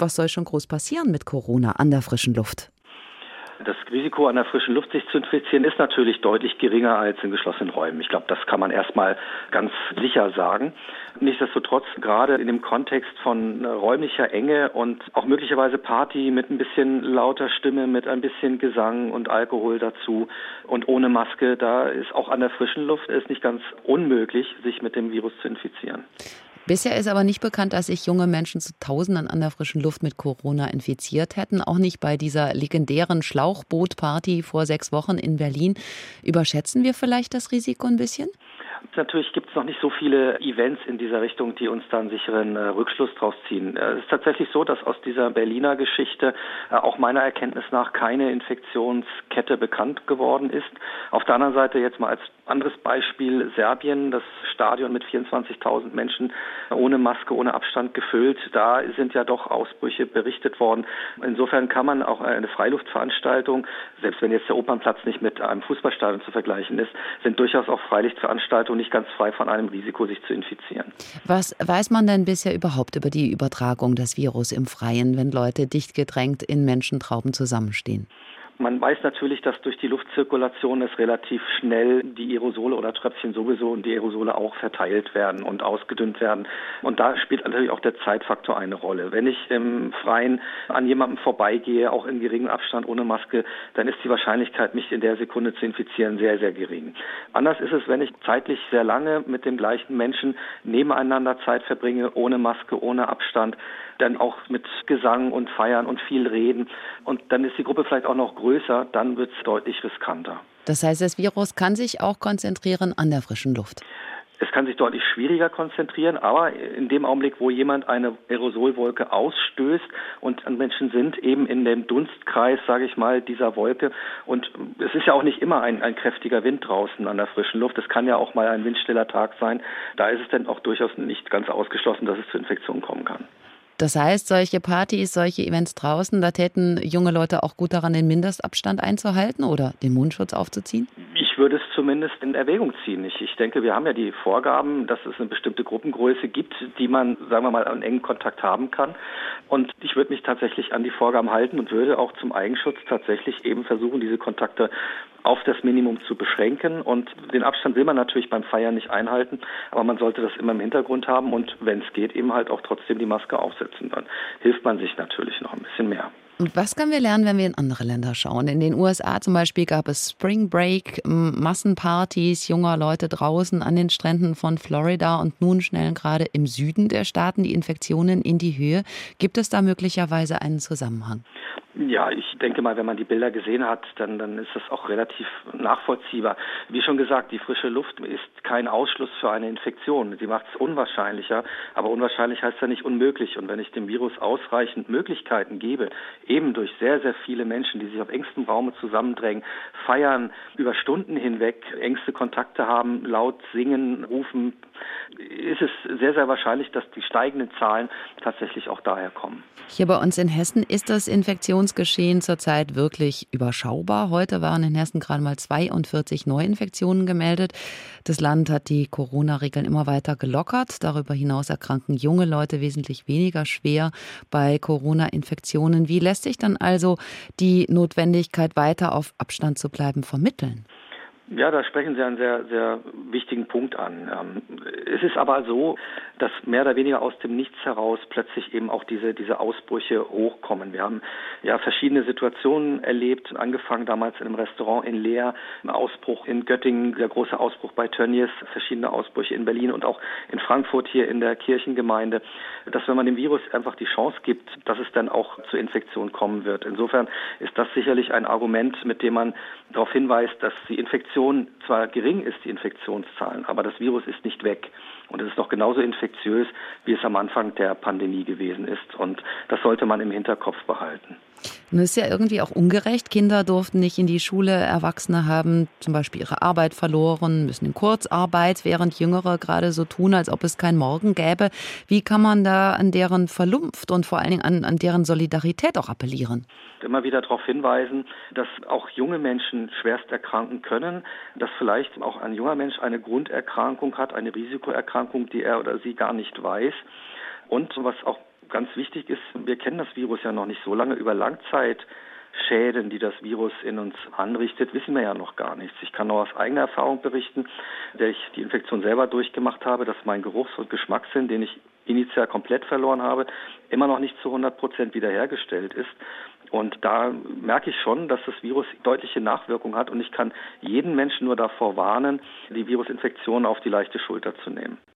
was soll schon groß passieren mit Corona an der frischen Luft? Das Risiko an der frischen Luft sich zu infizieren ist natürlich deutlich geringer als in geschlossenen Räumen. Ich glaube, das kann man erstmal ganz sicher sagen. Nichtsdestotrotz, gerade in dem Kontext von räumlicher Enge und auch möglicherweise Party mit ein bisschen lauter Stimme, mit ein bisschen Gesang und Alkohol dazu und ohne Maske, da ist auch an der frischen Luft ist nicht ganz unmöglich, sich mit dem Virus zu infizieren. Bisher ist aber nicht bekannt, dass sich junge Menschen zu Tausenden an der frischen Luft mit Corona infiziert hätten. Auch nicht bei dieser legendären Schlauchbootparty vor sechs Wochen in Berlin. Überschätzen wir vielleicht das Risiko ein bisschen? Natürlich gibt es noch nicht so viele Events in dieser Richtung, die uns da einen sicheren äh, Rückschluss draus ziehen. Äh, es ist tatsächlich so, dass aus dieser Berliner Geschichte äh, auch meiner Erkenntnis nach keine Infektionskette bekannt geworden ist. Auf der anderen Seite jetzt mal als anderes Beispiel Serbien, das Stadion mit 24.000 Menschen ohne Maske, ohne Abstand gefüllt. Da sind ja doch Ausbrüche berichtet worden. Insofern kann man auch eine Freiluftveranstaltung, selbst wenn jetzt der Opernplatz nicht mit einem Fußballstadion zu vergleichen ist, sind durchaus auch Freilichtveranstaltungen nicht ganz frei von einem Risiko, sich zu infizieren. Was weiß man denn bisher überhaupt über die Übertragung des Virus im Freien, wenn Leute dicht gedrängt in Menschentrauben zusammenstehen? Man weiß natürlich, dass durch die Luftzirkulation es relativ schnell die Aerosole oder Tröpfchen sowieso und die Aerosole auch verteilt werden und ausgedünnt werden. Und da spielt natürlich auch der Zeitfaktor eine Rolle. Wenn ich im Freien an jemandem vorbeigehe, auch in geringem Abstand ohne Maske, dann ist die Wahrscheinlichkeit, mich in der Sekunde zu infizieren, sehr, sehr gering. Anders ist es, wenn ich zeitlich sehr lange mit dem gleichen Menschen nebeneinander Zeit verbringe, ohne Maske, ohne Abstand, dann auch mit Gesang und Feiern und viel Reden. Und dann ist die Gruppe vielleicht auch noch größer, dann wird es deutlich riskanter. Das heißt, das Virus kann sich auch konzentrieren an der frischen Luft. Es kann sich deutlich schwieriger konzentrieren, aber in dem Augenblick, wo jemand eine Aerosolwolke ausstößt und Menschen sind eben in dem Dunstkreis, sage ich mal, dieser Wolke. Und es ist ja auch nicht immer ein, ein kräftiger Wind draußen an der frischen Luft. Es kann ja auch mal ein windstiller Tag sein. Da ist es dann auch durchaus nicht ganz ausgeschlossen, dass es zu Infektionen kommen kann. Das heißt, solche Partys, solche Events draußen, da täten junge Leute auch gut daran, den Mindestabstand einzuhalten oder den Mundschutz aufzuziehen? Ich würde es zumindest in Erwägung ziehen. Ich, ich denke, wir haben ja die Vorgaben, dass es eine bestimmte Gruppengröße gibt, die man, sagen wir mal, einen engen Kontakt haben kann. Und ich würde mich tatsächlich an die Vorgaben halten und würde auch zum Eigenschutz tatsächlich eben versuchen, diese Kontakte auf das Minimum zu beschränken. Und den Abstand will man natürlich beim Feiern nicht einhalten, aber man sollte das immer im Hintergrund haben und wenn es geht, eben halt auch trotzdem die Maske aufsetzen. Dann hilft man sich natürlich noch ein bisschen mehr. Und was können wir lernen, wenn wir in andere Länder schauen? In den USA zum Beispiel gab es Spring Break, Massenpartys junger Leute draußen an den Stränden von Florida und nun schnellen gerade im Süden der Staaten die Infektionen in die Höhe. Gibt es da möglicherweise einen Zusammenhang? Ja, ich denke mal, wenn man die Bilder gesehen hat, dann, dann ist das auch relativ nachvollziehbar. Wie schon gesagt, die frische Luft ist kein Ausschluss für eine Infektion. Sie macht es unwahrscheinlicher, aber unwahrscheinlich heißt ja nicht unmöglich. Und wenn ich dem Virus ausreichend Möglichkeiten gebe, eben durch sehr, sehr viele Menschen, die sich auf engstem Raume zusammendrängen, feiern, über Stunden hinweg engste Kontakte haben, laut singen, rufen, ist es sehr, sehr wahrscheinlich, dass die steigenden Zahlen tatsächlich auch daher kommen. Hier bei uns in Hessen ist das Infektionsgeschehen zurzeit wirklich überschaubar. Heute waren in Hessen gerade mal 42 Neuinfektionen gemeldet. Das Land hat die Corona-Regeln immer weiter gelockert. Darüber hinaus erkranken junge Leute wesentlich weniger schwer bei Corona-Infektionen. Wie lässt sich dann also die Notwendigkeit, weiter auf Abstand zu bleiben, vermitteln? Ja, da sprechen Sie einen sehr, sehr wichtigen Punkt an. Ähm, es ist aber so, dass mehr oder weniger aus dem Nichts heraus plötzlich eben auch diese, diese Ausbrüche hochkommen. Wir haben ja verschiedene Situationen erlebt, angefangen damals in einem Restaurant in Leer, ein Ausbruch in Göttingen, der große Ausbruch bei Tönnies, verschiedene Ausbrüche in Berlin und auch in Frankfurt hier in der Kirchengemeinde, dass wenn man dem Virus einfach die Chance gibt, dass es dann auch zur Infektion kommen wird. Insofern ist das sicherlich ein Argument, mit dem man darauf hinweist, dass die Infektion Infektion zwar gering ist, die Infektionszahlen, aber das Virus ist nicht weg. Und es ist doch genauso infektiös, wie es am Anfang der Pandemie gewesen ist. Und das sollte man im Hinterkopf behalten. Nun ist ja irgendwie auch ungerecht. Kinder durften nicht in die Schule, Erwachsene haben zum Beispiel ihre Arbeit verloren, müssen in Kurzarbeit, während Jüngere gerade so tun, als ob es kein Morgen gäbe. Wie kann man da an deren Vernunft und vor allen Dingen an, an deren Solidarität auch appellieren? Immer wieder darauf hinweisen, dass auch junge Menschen schwerst erkranken können, dass vielleicht auch ein junger Mensch eine Grunderkrankung hat, eine Risikoerkrankung, die er oder sie gar nicht weiß. Und was auch ganz wichtig ist, wir kennen das Virus ja noch nicht so lange über Langzeit. Schäden, die das Virus in uns anrichtet, wissen wir ja noch gar nichts. Ich kann nur aus eigener Erfahrung berichten, der ich die Infektion selber durchgemacht habe, dass mein Geruchs- und Geschmackssinn, den ich initial komplett verloren habe, immer noch nicht zu 100 Prozent wiederhergestellt ist. Und da merke ich schon, dass das Virus deutliche Nachwirkungen hat und ich kann jeden Menschen nur davor warnen, die Virusinfektion auf die leichte Schulter zu nehmen.